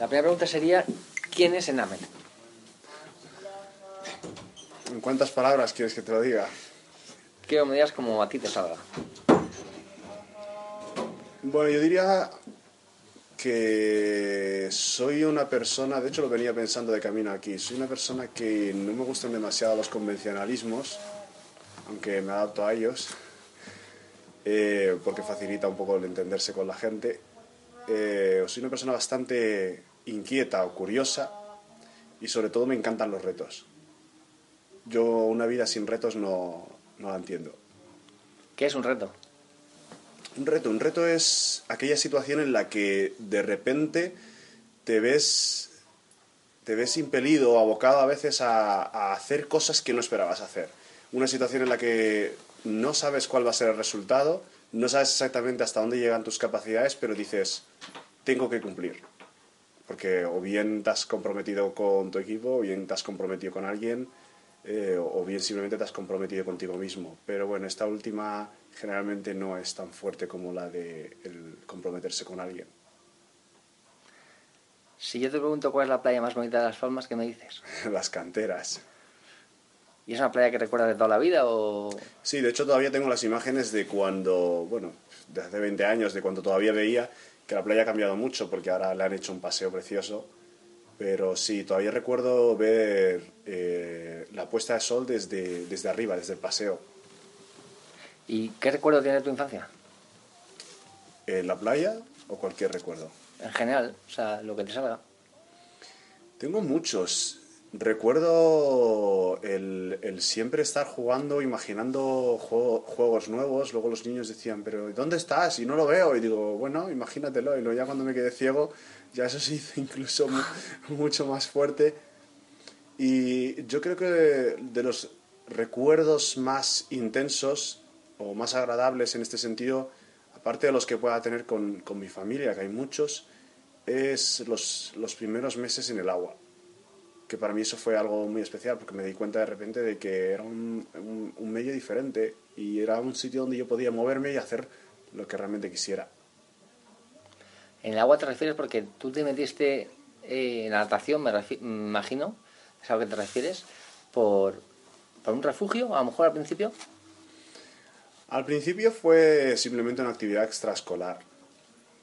La primera pregunta sería, ¿quién es Enamel? ¿En cuántas palabras quieres que te lo diga? Quiero que me digas como a ti te salga. Bueno, yo diría que soy una persona, de hecho lo venía pensando de camino aquí, soy una persona que no me gustan demasiado los convencionalismos, aunque me adapto a ellos, eh, porque facilita un poco el entenderse con la gente. Eh, soy una persona bastante inquieta o curiosa y sobre todo me encantan los retos. Yo una vida sin retos no, no la entiendo. ¿Qué es un reto? Un reto, un reto es aquella situación en la que de repente te ves, te ves impelido o abocado a veces a, a hacer cosas que no esperabas hacer. Una situación en la que no sabes cuál va a ser el resultado, no sabes exactamente hasta dónde llegan tus capacidades, pero dices, tengo que cumplir. Porque o bien te has comprometido con tu equipo, o bien te has comprometido con alguien, eh, o bien simplemente te has comprometido contigo mismo. Pero bueno, esta última generalmente no es tan fuerte como la de el comprometerse con alguien. Si yo te pregunto cuál es la playa más bonita de Las Palmas, ¿qué me dices? Las canteras. ¿Y es una playa que recuerdas de toda la vida o...? Sí, de hecho todavía tengo las imágenes de cuando, bueno, de hace 20 años, de cuando todavía veía que la playa ha cambiado mucho porque ahora le han hecho un paseo precioso. Pero sí, todavía recuerdo ver eh, la puesta de sol desde, desde arriba, desde el paseo. ¿Y qué recuerdo tienes de tu infancia? ¿En la playa o cualquier recuerdo? En general, o sea, lo que te salga. Tengo muchos. Recuerdo el, el siempre estar jugando, imaginando juego- juegos nuevos. Luego los niños decían, pero ¿dónde estás? Y no lo veo. Y digo, bueno, imagínatelo. Y luego ya cuando me quedé ciego, ya eso se hizo incluso mu- mucho más fuerte. Y yo creo que de los recuerdos más intensos o más agradables en este sentido, aparte de los que pueda tener con, con mi familia, que hay muchos, es los, los primeros meses en el agua. Que para mí eso fue algo muy especial, porque me di cuenta de repente de que era un, un- un medio diferente y era un sitio donde yo podía moverme y hacer lo que realmente quisiera. En el agua te refieres porque tú te metiste eh, en la natación, me, me imagino, es a lo que te refieres, por, por un refugio, a lo mejor al principio. Al principio fue simplemente una actividad extraescolar,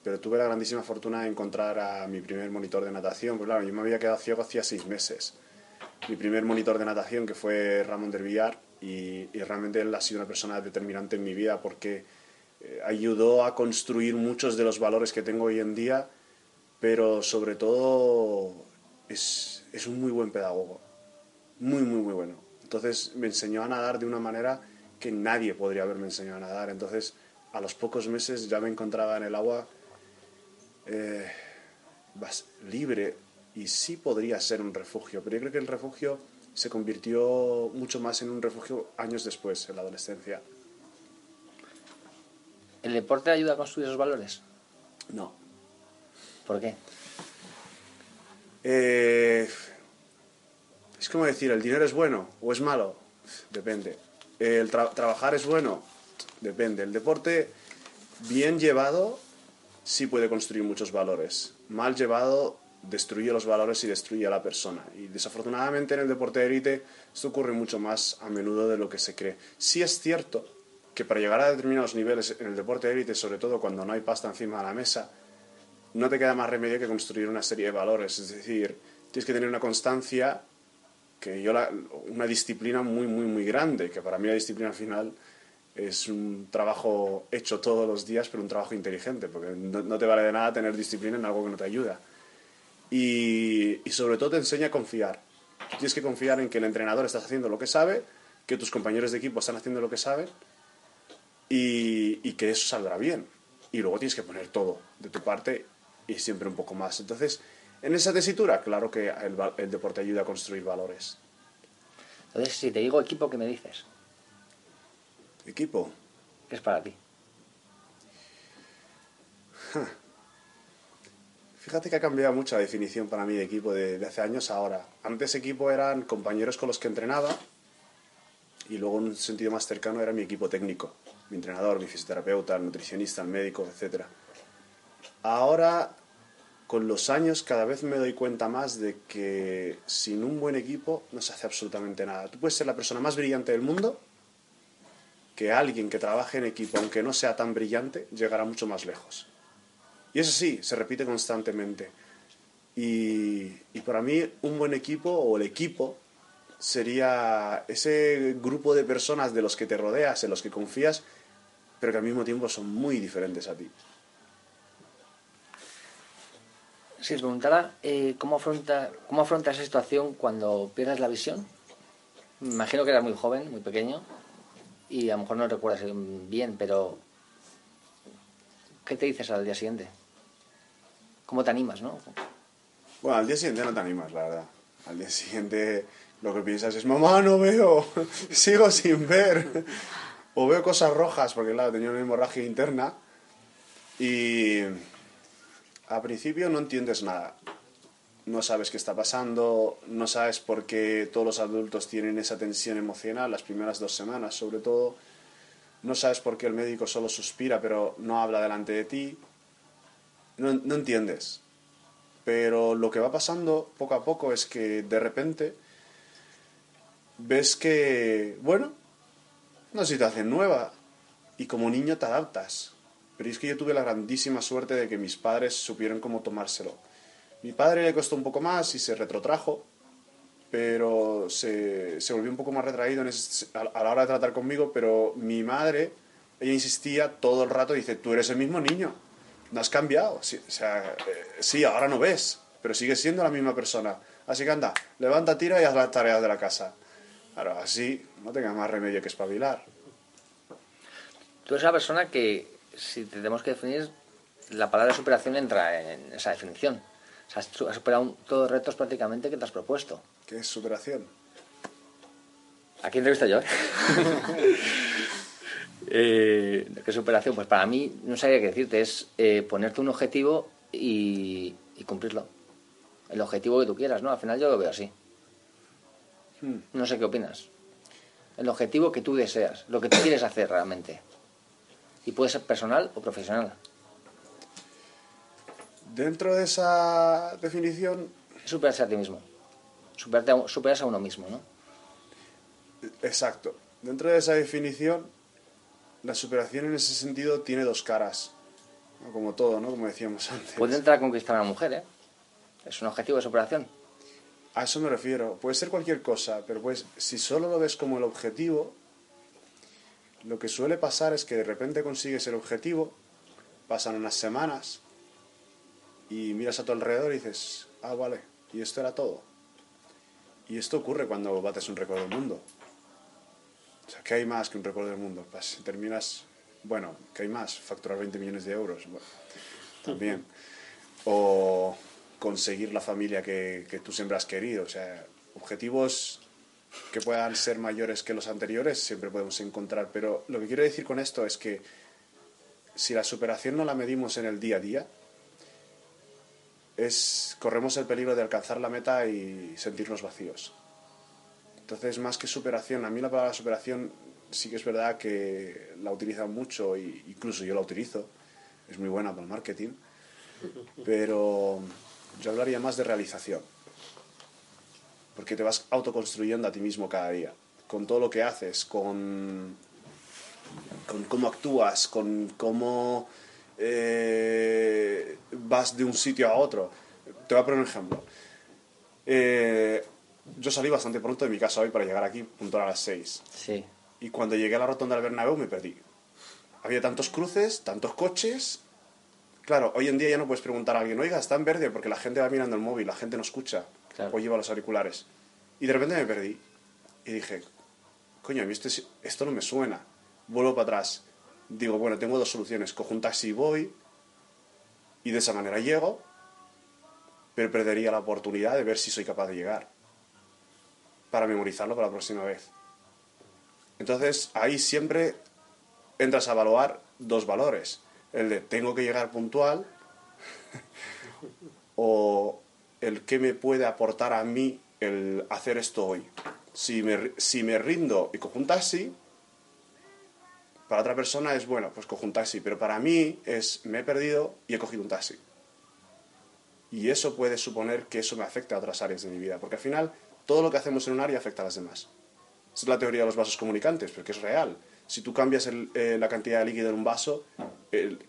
pero tuve la grandísima fortuna de encontrar a mi primer monitor de natación. Pues claro, yo me había quedado ciego hacía seis meses. Mi primer monitor de natación, que fue Ramón del Villar, y, y realmente él ha sido una persona determinante en mi vida porque eh, ayudó a construir muchos de los valores que tengo hoy en día, pero sobre todo es, es un muy buen pedagogo, muy, muy, muy bueno. Entonces me enseñó a nadar de una manera que nadie podría haberme enseñado a nadar. Entonces, a los pocos meses ya me encontraba en el agua eh, libre y sí podría ser un refugio, pero yo creo que el refugio se convirtió mucho más en un refugio años después, en la adolescencia. ¿El deporte ayuda a construir esos valores? No. ¿Por qué? Eh, es como decir, ¿el dinero es bueno o es malo? Depende. ¿El tra- trabajar es bueno? Depende. El deporte, bien llevado, sí puede construir muchos valores. Mal llevado, destruye los valores y destruye a la persona. Y desafortunadamente en el deporte de élite esto ocurre mucho más a menudo de lo que se cree. Sí es cierto que para llegar a determinados niveles en el deporte de élite, sobre todo cuando no hay pasta encima de la mesa, no te queda más remedio que construir una serie de valores. Es decir, tienes que tener una constancia, que yo una disciplina muy, muy, muy grande, que para mí la disciplina al final es un trabajo hecho todos los días, pero un trabajo inteligente, porque no, te vale de nada tener disciplina en algo que no te ayuda. Y, y sobre todo te enseña a confiar. Tienes que confiar en que el entrenador está haciendo lo que sabe, que tus compañeros de equipo están haciendo lo que saben y, y que eso saldrá bien. Y luego tienes que poner todo de tu parte y siempre un poco más. Entonces, en esa tesitura, claro que el, el deporte ayuda a construir valores. Entonces, si te digo equipo, ¿qué me dices? Equipo, ¿Qué es para ti? Fíjate que ha cambiado mucho la definición para mí de equipo de, de hace años a ahora. Antes equipo eran compañeros con los que entrenaba y luego en un sentido más cercano era mi equipo técnico, mi entrenador, mi fisioterapeuta, el nutricionista, el médico, etc. Ahora con los años cada vez me doy cuenta más de que sin un buen equipo no se hace absolutamente nada. Tú puedes ser la persona más brillante del mundo, que alguien que trabaje en equipo, aunque no sea tan brillante, llegará mucho más lejos. Y eso sí, se repite constantemente. Y, para mí un buen equipo o el equipo sería ese grupo de personas de los que te rodeas, en los que confías, pero que al mismo tiempo son muy diferentes a ti. Si os preguntara eh, ¿cómo, afronta, cómo afrontas esa situación cuando pierdes la visión. Me imagino que eras muy joven, muy pequeño, y a lo mejor no recuerdas bien, pero ¿qué te dices al día siguiente? ¿Cómo te animas, no? Bueno, al día siguiente no te animas, la verdad. Al día siguiente lo que piensas es, mamá, no veo, sigo sin ver. O veo cosas rojas, porque claro, tenía una hemorragia interna. Y a principio no entiendes nada. No sabes qué está pasando, no sabes por qué todos los adultos tienen esa tensión emocional las primeras dos semanas, sobre todo. No sabes por qué el médico solo suspira pero no habla delante de ti. No, entiendes. Pero lo que va pasando poco a poco es que de repente ves que, bueno, una situación nueva y como niño te adaptas. Pero es que yo tuve la grandísima suerte de que mis padres supieron cómo tomárselo. Mi padre le costó un poco más y se retrotrajo, pero se, volvió un poco más retraído a, la hora de tratar conmigo, pero mi madre, ella insistía todo el rato, dice, tú eres el mismo niño, no has cambiado. Sí, o sea, eh, sí, ahora no ves, pero sigues siendo la misma persona. Así que anda, levanta, tira y haz las tareas de la casa. Claro, así no tenga más remedio que espabilar. Tú eres una persona que, si tenemos que definir, la palabra superación entra en esa definición. O sea, has superado todos los retos prácticamente que te has propuesto. ¿Qué es superación? Aquí entrevisto yo. eh, ¿Qué superación? Pues para mí, no sabría qué decirte, es eh, ponerte un objetivo y, y cumplirlo. El objetivo que tú quieras, ¿no? Al final yo lo veo así. Hmm. No sé qué opinas. El objetivo que tú deseas, lo que tú quieres hacer realmente. Y puede ser personal o profesional. Dentro de esa definición... Superarse a ti mismo. Superarse a uno mismo, ¿no? Exacto. Dentro de esa definición, la superación en ese sentido tiene dos caras. Como todo, ¿no? Como decíamos antes. Puede entrar a conquistar a una mujer, ¿eh? Es un objetivo de superación. A eso me refiero. Puede ser cualquier cosa, pero pues si solo lo ves como el objetivo, lo que suele pasar es que de repente consigues el objetivo, pasan unas semanas y miras a tu alrededor y dices, ah, vale, y esto era todo. Y esto ocurre cuando bates un récord del mundo. O sea, ¿qué hay más que un récord del mundo? Pues terminas, bueno, ¿qué hay más? Facturar 20 millones de euros. Bueno, también. O conseguir la familia que, que tú siempre has querido. O sea, objetivos que puedan ser mayores que los anteriores siempre podemos encontrar. Pero lo que quiero decir con esto es que si la superación no la medimos en el día a día, es, corremos el peligro de alcanzar la meta y sentirnos vacíos. Entonces, más que superación, a mí la palabra superación sí que es verdad que la utilizan mucho, e incluso yo la utilizo, es muy buena para el marketing, pero yo hablaría más de realización. Porque te vas autoconstruyendo a ti mismo cada día. Con todo lo que haces, con, con cómo actúas, con cómo eh, vas de un sitio a otro. Te voy a poner un ejemplo. Eh, yo salí bastante pronto de mi casa hoy para llegar aquí puntual a las 6. Sí. Y cuando llegué a la rotonda del Bernabéu me perdí. Había tantos cruces, tantos coches, Claro, hoy en día ya no puedes preguntar a alguien, oiga, está en verde, porque la gente va mirando el móvil, la gente no escucha o lleva los auriculares. Y de repente me perdí. Y dije, coño, a mí esto, esto no me suena. Vuelvo para atrás. Digo, bueno, tengo dos soluciones. Cojo un taxi y voy. Y de esa manera llego. Pero perdería la oportunidad de ver si soy capaz de llegar. Para memorizarlo para la próxima vez. Entonces, ahí siempre entras a evaluar dos valores el de tengo que llegar puntual o el que me puede aportar a mí el hacer esto hoy. Si me, si me rindo y cojo un taxi, para otra persona es bueno, pues cojo un taxi, pero para mí es me he perdido y he cogido un taxi. Y eso puede suponer que eso me afecte a otras áreas de mi vida, porque al final todo lo que hacemos en un área afecta a las demás. Es la teoría de los vasos comunicantes, porque es real. Si tú cambias eh, la cantidad de líquido en un vaso,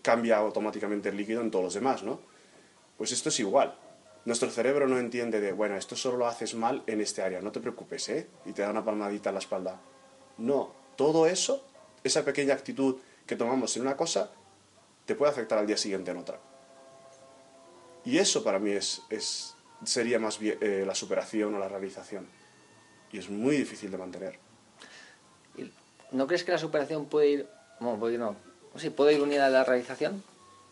cambia automáticamente el líquido en todos los demás, ¿no? Pues esto es igual. Nuestro cerebro no entiende de, bueno, esto solo lo haces mal en este área, no te preocupes, ¿eh? Y te da una palmadita en la espalda. No, todo eso, esa pequeña actitud que tomamos en una cosa, te puede afectar al día siguiente en otra. Y eso para mí es, es, sería más bien eh, la superación o la realización. Y es muy difícil de mantener. ¿Y ¿No crees que la superación puede ir, bueno, puede ir no, sí, puede ir unida a la realización?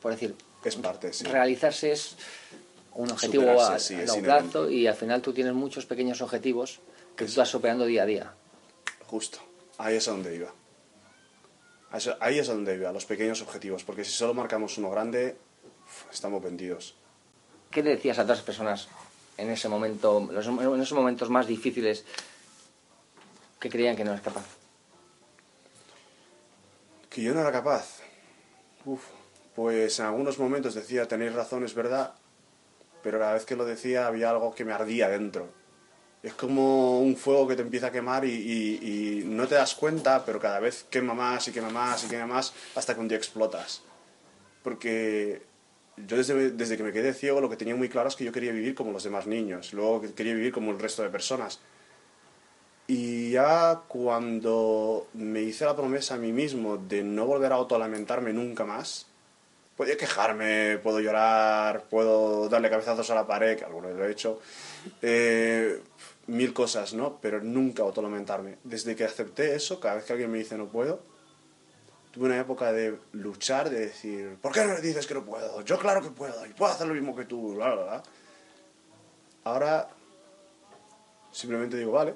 Por decir, Es parte, sí. realizarse es un objetivo Superarse, a, sí, a es largo plazo y al final tú tienes muchos pequeños objetivos que tú Eso. vas superando día a día. Justo. Ahí es a donde iba. Ahí es donde iba, los pequeños objetivos. Porque si solo marcamos uno grande, estamos vendidos. ¿Qué le decías a otras personas en ese momento, en esos momentos más difíciles que creían que no eres capaz? Que yo no era capaz. Uf, pues en algunos momentos decía, tenéis razón, es verdad, pero cada vez que lo decía había algo que me ardía dentro. Es como un fuego que te empieza a quemar y, no te das cuenta, pero cada vez quema más y quema más y quema más hasta que un día explotas. Porque yo desde, desde que me quedé ciego lo que tenía muy claro es que yo quería vivir como los demás niños, luego que quería vivir como el resto de personas. Y ya cuando me hice la promesa a mí mismo de no volver a autolamentarme nunca más, podía quejarme, puedo llorar, puedo darle cabezazos a la pared, que alguna lo he hecho, eh, mil cosas, ¿no? Pero nunca autolamentarme. Desde que acepté eso, cada vez que alguien me dice no puedo, tuve una época de luchar, de decir, ¿por qué no me dices que no puedo? Yo claro que puedo, y puedo hacer lo mismo que tú, bla, bla, bla. Ahora simplemente digo, vale,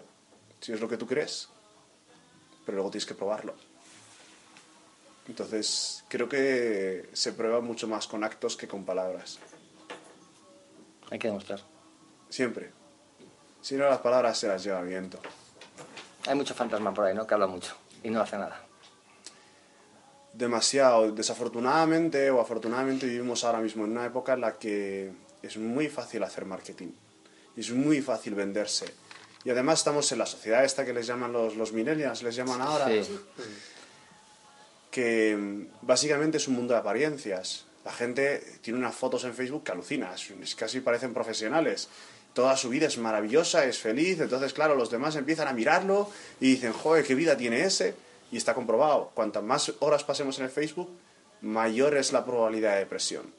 si es lo que tú crees, pero luego tienes que probarlo. Entonces, creo que se prueba mucho más con actos que con palabras. Hay que demostrar. Siempre. Si no, las palabras se las lleva el viento. Hay mucho fantasma por ahí, ¿no? Que habla mucho y no hace nada. Demasiado. Desafortunadamente o afortunadamente vivimos ahora mismo en una época en la que es muy fácil hacer marketing. Es muy fácil venderse. Y además estamos en la sociedad esta que les llaman los, los millennials, les llaman ahora. Sí. Que mm, básicamente es un mundo de apariencias. La gente tiene unas fotos en Facebook que alucinas, casi parecen profesionales. Toda su vida es maravillosa, es feliz, entonces claro, los demás empiezan a mirarlo y dicen, joder, qué vida tiene ese. Y está comprobado, cuantas más horas pasemos en el Facebook, mayor es la probabilidad de depresión.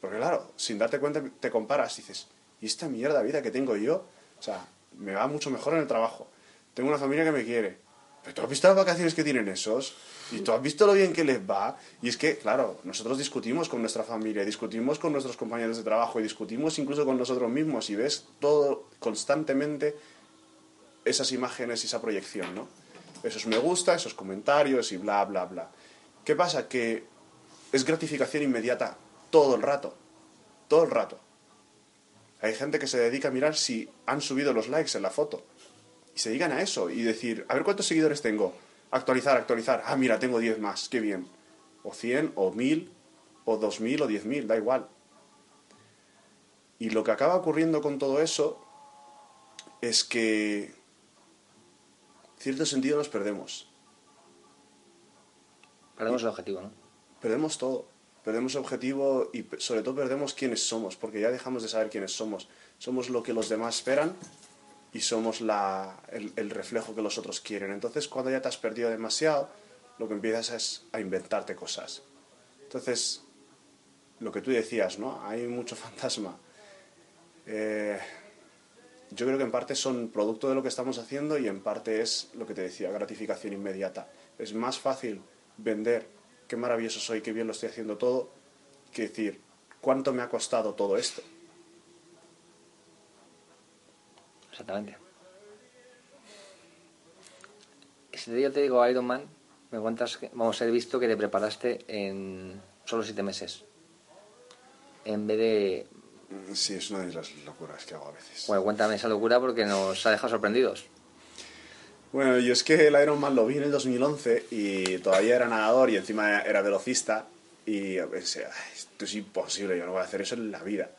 Porque claro, sin darte cuenta te comparas y dices, ¿y esta mierda de vida que tengo yo? O sea, me va mucho mejor en el trabajo. Tengo una familia que me quiere. Pero tú has visto las vacaciones que tienen esos y tú has visto lo bien que les va. Y es que, claro, nosotros discutimos con nuestra familia, discutimos con nuestros compañeros de trabajo y discutimos incluso con nosotros mismos y ves todo constantemente esas imágenes y esa proyección, ¿no? Esos me gusta, esos comentarios y bla, bla, bla. ¿Qué pasa? Que es gratificación inmediata todo el rato. Todo el rato. Hay gente que se dedica a mirar si han subido los likes en la foto. Y se dedican a eso y decir, a ver cuántos seguidores tengo. Actualizar, actualizar. Ah, mira, tengo 10 más, qué bien. O 100, o 1000, o 2000, o 10.000, da igual. Y lo que acaba ocurriendo con todo eso es que, en cierto sentido, nos perdemos. Perdemos el objetivo, ¿no? Perdemos todo. Perdemos objetivo y sobre todo perdemos quiénes somos, porque ya dejamos de saber quiénes somos. Somos lo que los demás esperan y somos la, el, reflejo que los otros quieren. Entonces, cuando ya te has perdido demasiado, lo que empiezas es a inventarte cosas. Entonces, lo que tú decías, ¿no? Hay mucho fantasma. Eh, yo creo que en parte son producto de lo que estamos haciendo y en parte es lo que te decía, gratificación inmediata. Es más fácil vender qué maravilloso soy, qué bien lo estoy haciendo todo, que decir cuánto me ha costado todo esto. Exactamente. Si yo te digo Iron Man, me cuentas que, vamos, he visto que te preparaste en solo siete meses. En vez de... Sí, es una de las locuras que hago a veces. Bueno, cuéntame esa locura porque nos ha dejado sorprendidos. Bueno, yo es que el Iron Man lo vi en el 2011 y todavía era nadador y encima era velocista y pensé, "Ay, esto es imposible, yo no voy a hacer eso en la vida.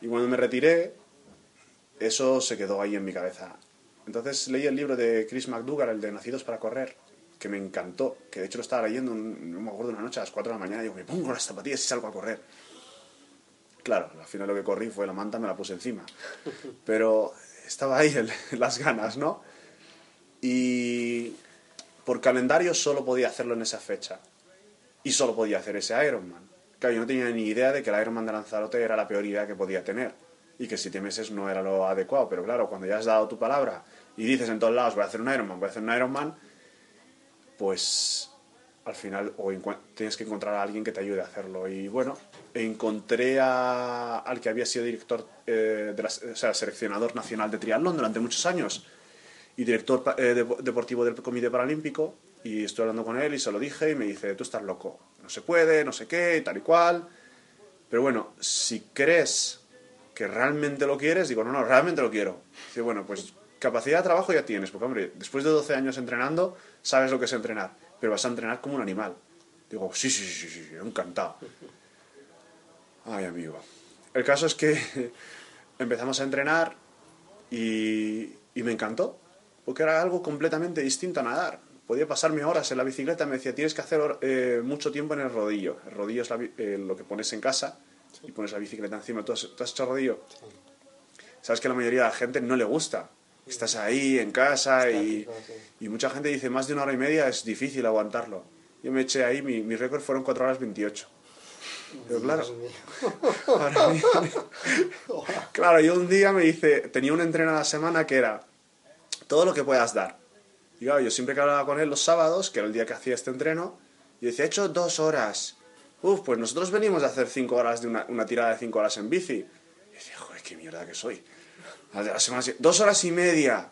Y cuando me retiré, eso se quedó ahí en mi cabeza. Entonces leí el libro de Chris McDougall, el de Nacidos para Correr, que me encantó, que de hecho lo estaba leyendo, no me acuerdo, una noche a las 4 de la mañana, y digo, me pongo las zapatillas y salgo a correr. Claro, al final lo que corrí fue la manta, me la puse encima. Pero estaba ahí las ganas, ¿no? Y por calendario solo podía hacerlo en esa fecha. Y solo podía hacer ese Ironman. Claro, yo no tenía ni idea de que el Ironman de Lanzarote era la peor idea que podía tener. Y que siete meses no era lo adecuado. Pero claro, cuando ya has dado tu palabra y dices en todos lados, voy a hacer un Ironman, voy a hacer un Ironman, pues al final o tienes que encontrar a alguien que te ayude a hacerlo. Y bueno, encontré a, al que había sido director, eh, de la, o sea, seleccionador nacional de triatlón durante muchos años y director eh, deportivo del Comité Paralímpico. Y estoy hablando con él y se lo dije y me dice, tú estás loco, no se puede, no sé qué, tal y cual. Pero bueno, si crees que realmente lo quieres, digo, no, no, realmente lo quiero. Dice, bueno, pues capacidad de trabajo ya tienes, porque hombre, después de 12 años entrenando, sabes lo que es entrenar, pero vas a entrenar como un animal. Digo, sí, sí, sí, sí, encantado. Ay, amigo. El caso es que empezamos a entrenar y, y me encantó, porque era algo completamente distinto a nadar. Podía pasarme horas en la bicicleta, me decía, tienes que hacer eh, mucho tiempo en el rodillo. El rodillo es eh, lo que pones en casa y pones la bicicleta encima. ¿Tú has, ¿tú has hecho rodillo? Sabes que a la mayoría de la gente no le gusta, Estás ahí en casa y, y, mucha gente dice más de una hora y media es difícil aguantarlo. Yo me eché ahí, mi, mi récord fueron 4 horas 28. Pero claro, claro, yo un día me dice, tenía un entreno a la semana que era todo lo que puedas dar. Y claro, yo siempre que hablaba con él los sábados, que era el día que hacía este entreno, y decía, he hecho dos horas. Uf, pues nosotros venimos de hacer cinco horas de una, una tirada de cinco horas en bici. Y decía, joder, qué mierda que soy dos horas y media.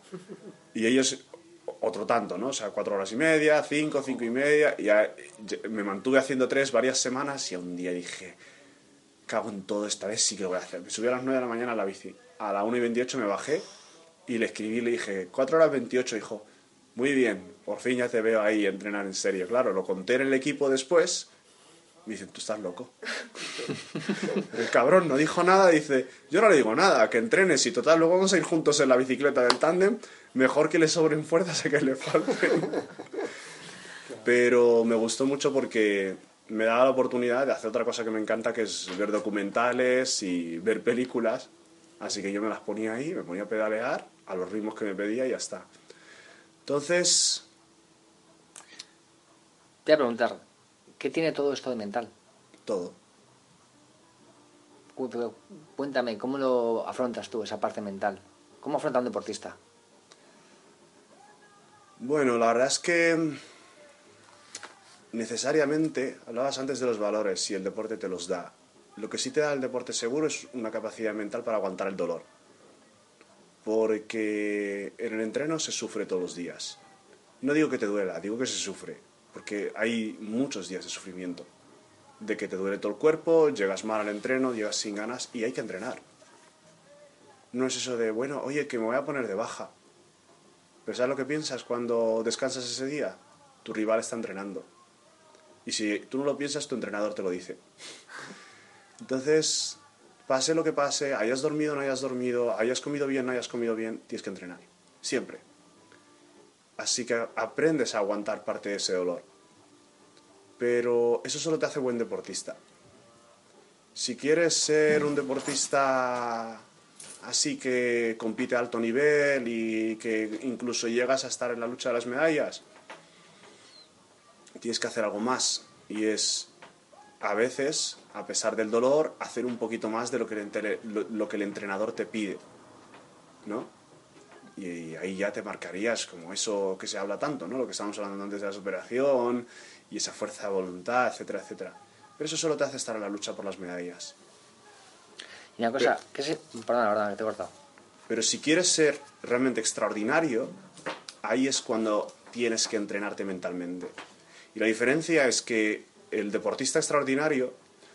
Y ellos otro tanto, ¿no? O sea, cuatro horas y media, cinco, cinco y media. Y ya, me mantuve haciendo tres varias semanas y un día dije, cago en todo, esta vez sí que lo voy a hacer. Me subí a las nueve de la mañana a la bici. A la una y veintiocho me bajé y le escribí, le dije, cuatro horas veintiocho, dijo, muy bien, por fin ya te veo ahí entrenar en serio. Claro, lo conté en el equipo después me dicen, tú estás loco. el cabrón no dijo nada, dice, yo no le digo nada, que entrenes y total, luego vamos a ir juntos en la bicicleta del tándem, mejor que le sobren fuerzas a que le falten. Pero me gustó mucho porque me daba la oportunidad de hacer otra cosa que me encanta, que es ver documentales y ver películas. Así que yo me las ponía ahí, me ponía a pedalear a los ritmos que me pedía y ya está. Entonces... Te voy a preguntar, ¿Qué tiene todo esto de mental? Todo. Cuéntame, ¿cómo lo afrontas tú, esa parte mental? ¿Cómo afronta un deportista? Bueno, la verdad es que necesariamente, hablabas antes de los valores, si el deporte te los da. Lo que sí te da el deporte seguro es una capacidad mental para aguantar el dolor. Porque en el entreno se sufre todos los días. No digo que te duela, digo que se sufre porque hay muchos días de sufrimiento, de que te duele todo el cuerpo, llegas mal al entreno, llegas sin ganas y hay que entrenar. No es eso de, bueno, oye, que me voy a poner de baja. Pero ¿sabes lo que piensas cuando descansas ese día? Tu rival está entrenando. Y si tú no lo piensas, tu entrenador te lo dice. Entonces, pase lo que pase, hayas dormido o no hayas dormido, hayas comido bien o no hayas comido bien, tienes que entrenar. Siempre. Así que aprendes a aguantar parte de ese dolor. Pero eso solo te hace buen deportista. Si quieres ser un deportista así que compite a alto nivel y que incluso llegas a estar en la lucha de las medallas, tienes que hacer algo más. Y es, a veces, a pesar del dolor, hacer un poquito más de lo que el, entrenador te pide. ¿No? Y ahí ya te marcarías como eso que se habla tanto, ¿no? Lo que estábamos hablando antes de la superación y esa fuerza de voluntad, etcétera, etcétera. Pero eso solo te hace estar en la lucha por las medallas. Y una cosa, que se... Perdona, verdad, que te he cortado. Pero si quieres ser realmente extraordinario, ahí es cuando tienes que entrenarte mentalmente. Y la diferencia es que el deportista extraordinario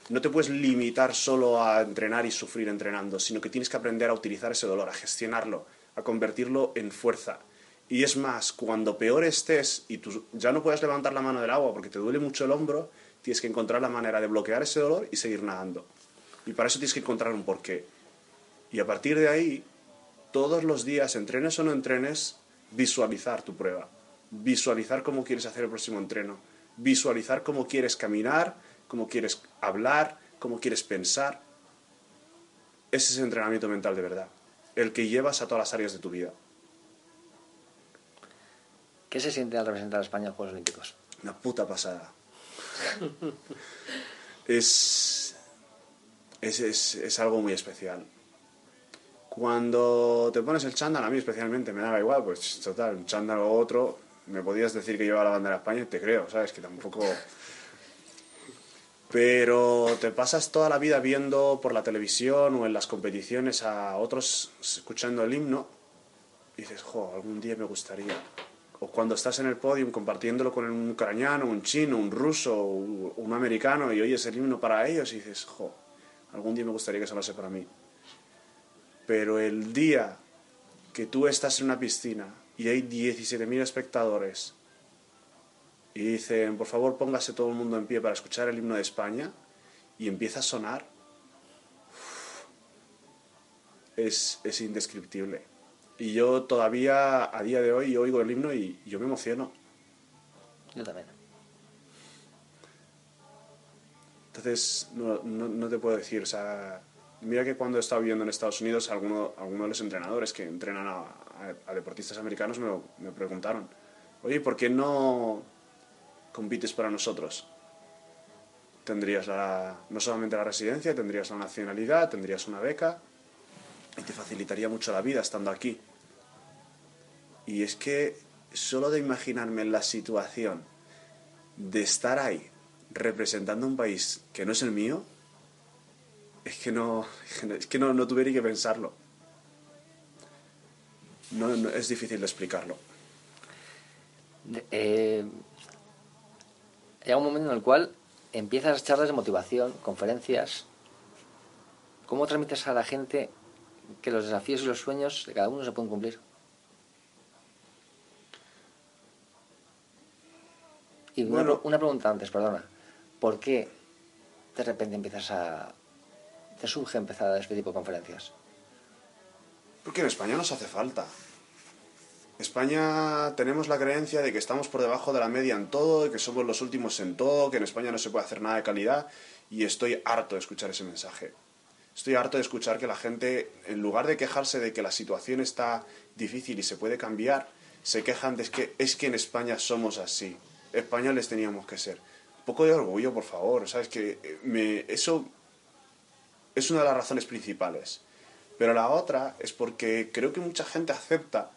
no te puedes limitar solo a entrenar y sufrir entrenando, sino que tienes que aprender a utilizar ese dolor, a gestionarlo, a convertirlo en fuerza. Y es más, cuando peor estés y tú ya no puedes levantar la mano del agua porque te duele mucho el hombro, tienes que encontrar la manera de bloquear ese dolor y seguir nadando. Y para eso tienes que encontrar un porqué. Y a partir de ahí, todos los días, entrenes o no entrenes, visualizar tu prueba. Visualizar cómo quieres hacer el próximo entreno. Visualizar cómo quieres caminar, cómo quieres hablar, cómo quieres pensar. Ese es el entrenamiento mental de verdad. El que llevas a todas las áreas de tu vida. ¿Qué se siente al representar a España en Juegos Olímpicos? Una puta pasada. es, es, es, es algo muy especial. Cuando te pones el chándal, a mí especialmente me daba igual, pues total, un chándal o otro, me podías decir que llevaba la bandera de España y te creo, ¿sabes? Que tampoco... Pero te pasas toda la vida viendo por la televisión o en las competiciones a otros escuchando el himno y dices, jo, algún día me gustaría. O cuando estás en el podio compartiéndolo con un ucraniano, un chino, un ruso, un americano y oyes el himno para ellos y dices, jo, algún día me gustaría que sea para mí. Pero el día que tú estás en una piscina y hay 17.000 espectadores y dicen, por favor póngase todo el mundo en pie para escuchar el himno de España y empieza a sonar, es, es indescriptible. Y yo todavía a día de hoy oigo el himno y yo me emociono. Yo también. Entonces, no, no, no te puedo decir, o sea, Mira que cuando he estado viviendo en Estados Unidos, algunos alguno de los entrenadores que entrenan a, a, deportistas americanos me, me, preguntaron, oye, ¿por qué no compites para nosotros? Tendrías la, no solamente la residencia, tendrías la nacionalidad, tendrías una beca y te facilitaría mucho la vida estando aquí. Y es que solo de imaginarme la situación de estar ahí representando un país que no es el mío, es que no, es que no, no ni que pensarlo. No, no, es difícil de explicarlo. Eh, llega un momento en el cual empiezas charlas de motivación, conferencias. ¿Cómo transmites a la gente que los desafíos y los sueños de cada uno se pueden cumplir? Y bueno, una, una pregunta antes, perdona. ¿Por qué de repente empiezas a, te surge empezar a dar este tipo de conferencias? Porque en España nos hace falta. España tenemos la creencia de que estamos por debajo de la media en todo, de que somos los últimos en todo, que en España no se puede hacer nada de calidad y estoy harto de escuchar ese mensaje. Estoy harto de escuchar que la gente, en lugar de quejarse de que la situación está difícil y se puede cambiar, se quejan de que es que en España somos así. Españoles teníamos que ser. Un poco de orgullo, por favor. ¿Sabes? Que me, eso es una de las razones principales. Pero la otra es porque creo que mucha gente acepta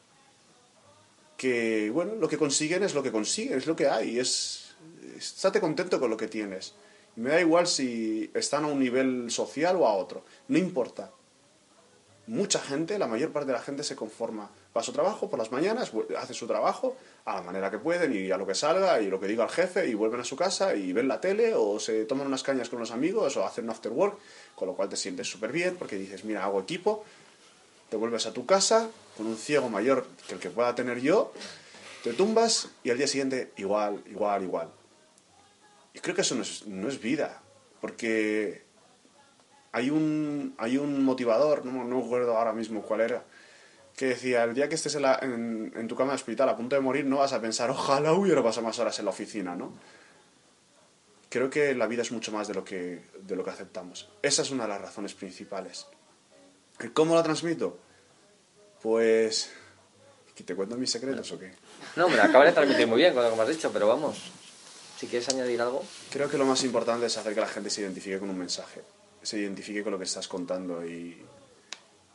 que, bueno, lo que consiguen es lo que consiguen, es lo que hay, es, estate contento con lo que tienes. Me da igual si están a un nivel social o a otro, no importa. Mucha gente, la mayor parte de la gente se conforma. Va a su trabajo por las mañanas, hace su trabajo a la manera que pueden y a lo que salga y lo que diga el jefe y vuelven a su casa y ven la tele o se toman unas cañas con los amigos o hacen un after work con lo cual te sientes súper bien porque dices, mira, hago equipo, te vuelves a tu casa con un ciego mayor que el que pueda tener yo, te tumbas y al día siguiente igual, igual, igual. Y creo que eso no es, no es vida, porque hay un, hay un motivador, no, no recuerdo ahora mismo cuál era, que decía, el día que estés en, tu cama de hospital a punto de morir no vas a pensar, ojalá hubiera pasado más horas en la oficina, ¿no? creo que la vida es mucho más de lo que, de lo que aceptamos. Esa es una de las razones principales. ¿Cómo la transmito? Pues... ¿Te cuento mis secretos o qué? No, me acaba de transmitir muy bien con lo que me has dicho, pero vamos, si quieres añadir algo. Creo que lo más importante es hacer que la gente se identifique con un mensaje, se identifique con lo que estás contando. Y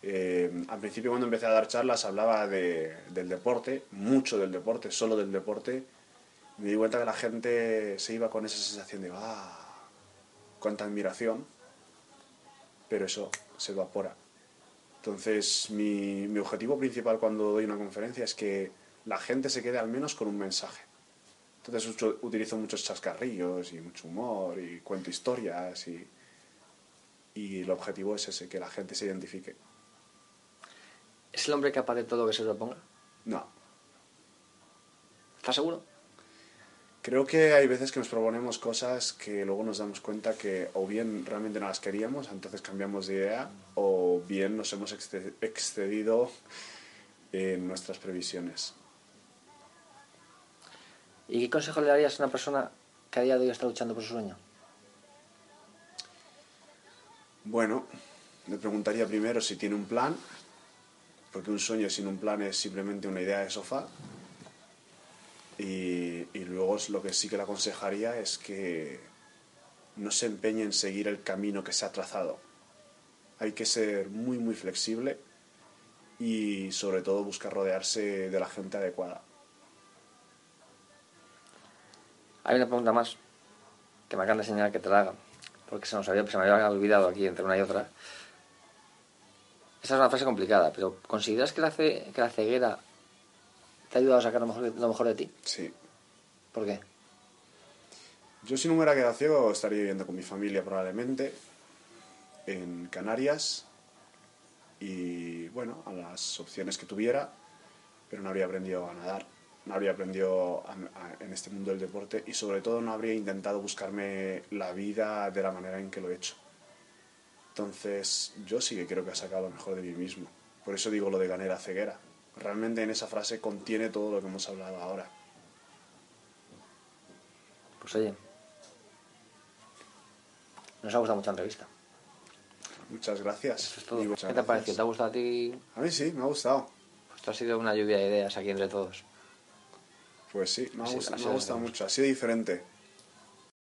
eh, al principio cuando empecé a dar charlas hablaba de, del deporte, mucho del deporte, solo del deporte, me di cuenta que la gente se iba con esa sensación de, ah, cuánta admiración, pero eso se evapora. Entonces, mi, mi, objetivo principal cuando doy una conferencia es que la gente se quede al menos con un mensaje. Entonces, utilizo muchos chascarrillos y mucho humor y cuento historias y, y el objetivo es ese, que la gente se identifique. ¿Es el hombre capaz de todo lo que se proponga? No. ¿Estás seguro? Creo que hay veces que nos proponemos cosas que luego nos damos cuenta que o bien realmente no las queríamos, entonces cambiamos de idea, o bien nos hemos exce- excedido en nuestras previsiones. ¿Y qué consejo le darías a una persona que a día de hoy está luchando por su sueño? Bueno, le preguntaría primero si tiene un plan, porque un sueño sin un plan es simplemente una idea de sofá. Y, y luego lo que sí que le aconsejaría es que no se empeñe en seguir el camino que se ha trazado. Hay que ser muy, muy flexible y sobre todo buscar rodearse de la gente adecuada. Hay una pregunta más que me de enseñar que te la haga, porque se, nos había, se me había olvidado aquí entre una y otra. Esa es una frase complicada, pero ¿consideras que la, ce- que la ceguera te ha ayudado a sacar lo mejor, lo mejor de ti? Sí. ¿Por qué? Yo si no me hubiera quedado ciego estaría viviendo con mi familia probablemente en Canarias y bueno, a las opciones que tuviera, pero no habría aprendido a nadar, no habría aprendido a- a- en este mundo del deporte y sobre todo no habría intentado buscarme la vida de la manera en que lo he hecho. Entonces yo sí que creo que he sacado lo mejor de mí mismo. Por eso digo lo de ganar a ceguera. Realmente en esa frase contiene todo lo que hemos hablado ahora. Pues oye, nos ha gustado mucho la entrevista. Muchas gracias. Eso es todo. Y ¿Qué te ha parecido? ¿Te ha gustado a ti? A mí sí, me ha gustado. Esto ha sido una lluvia de ideas aquí entre todos. Pues sí, me ha, Ha sido- gust- ha me ha gustado mucho. Ha sido diferente.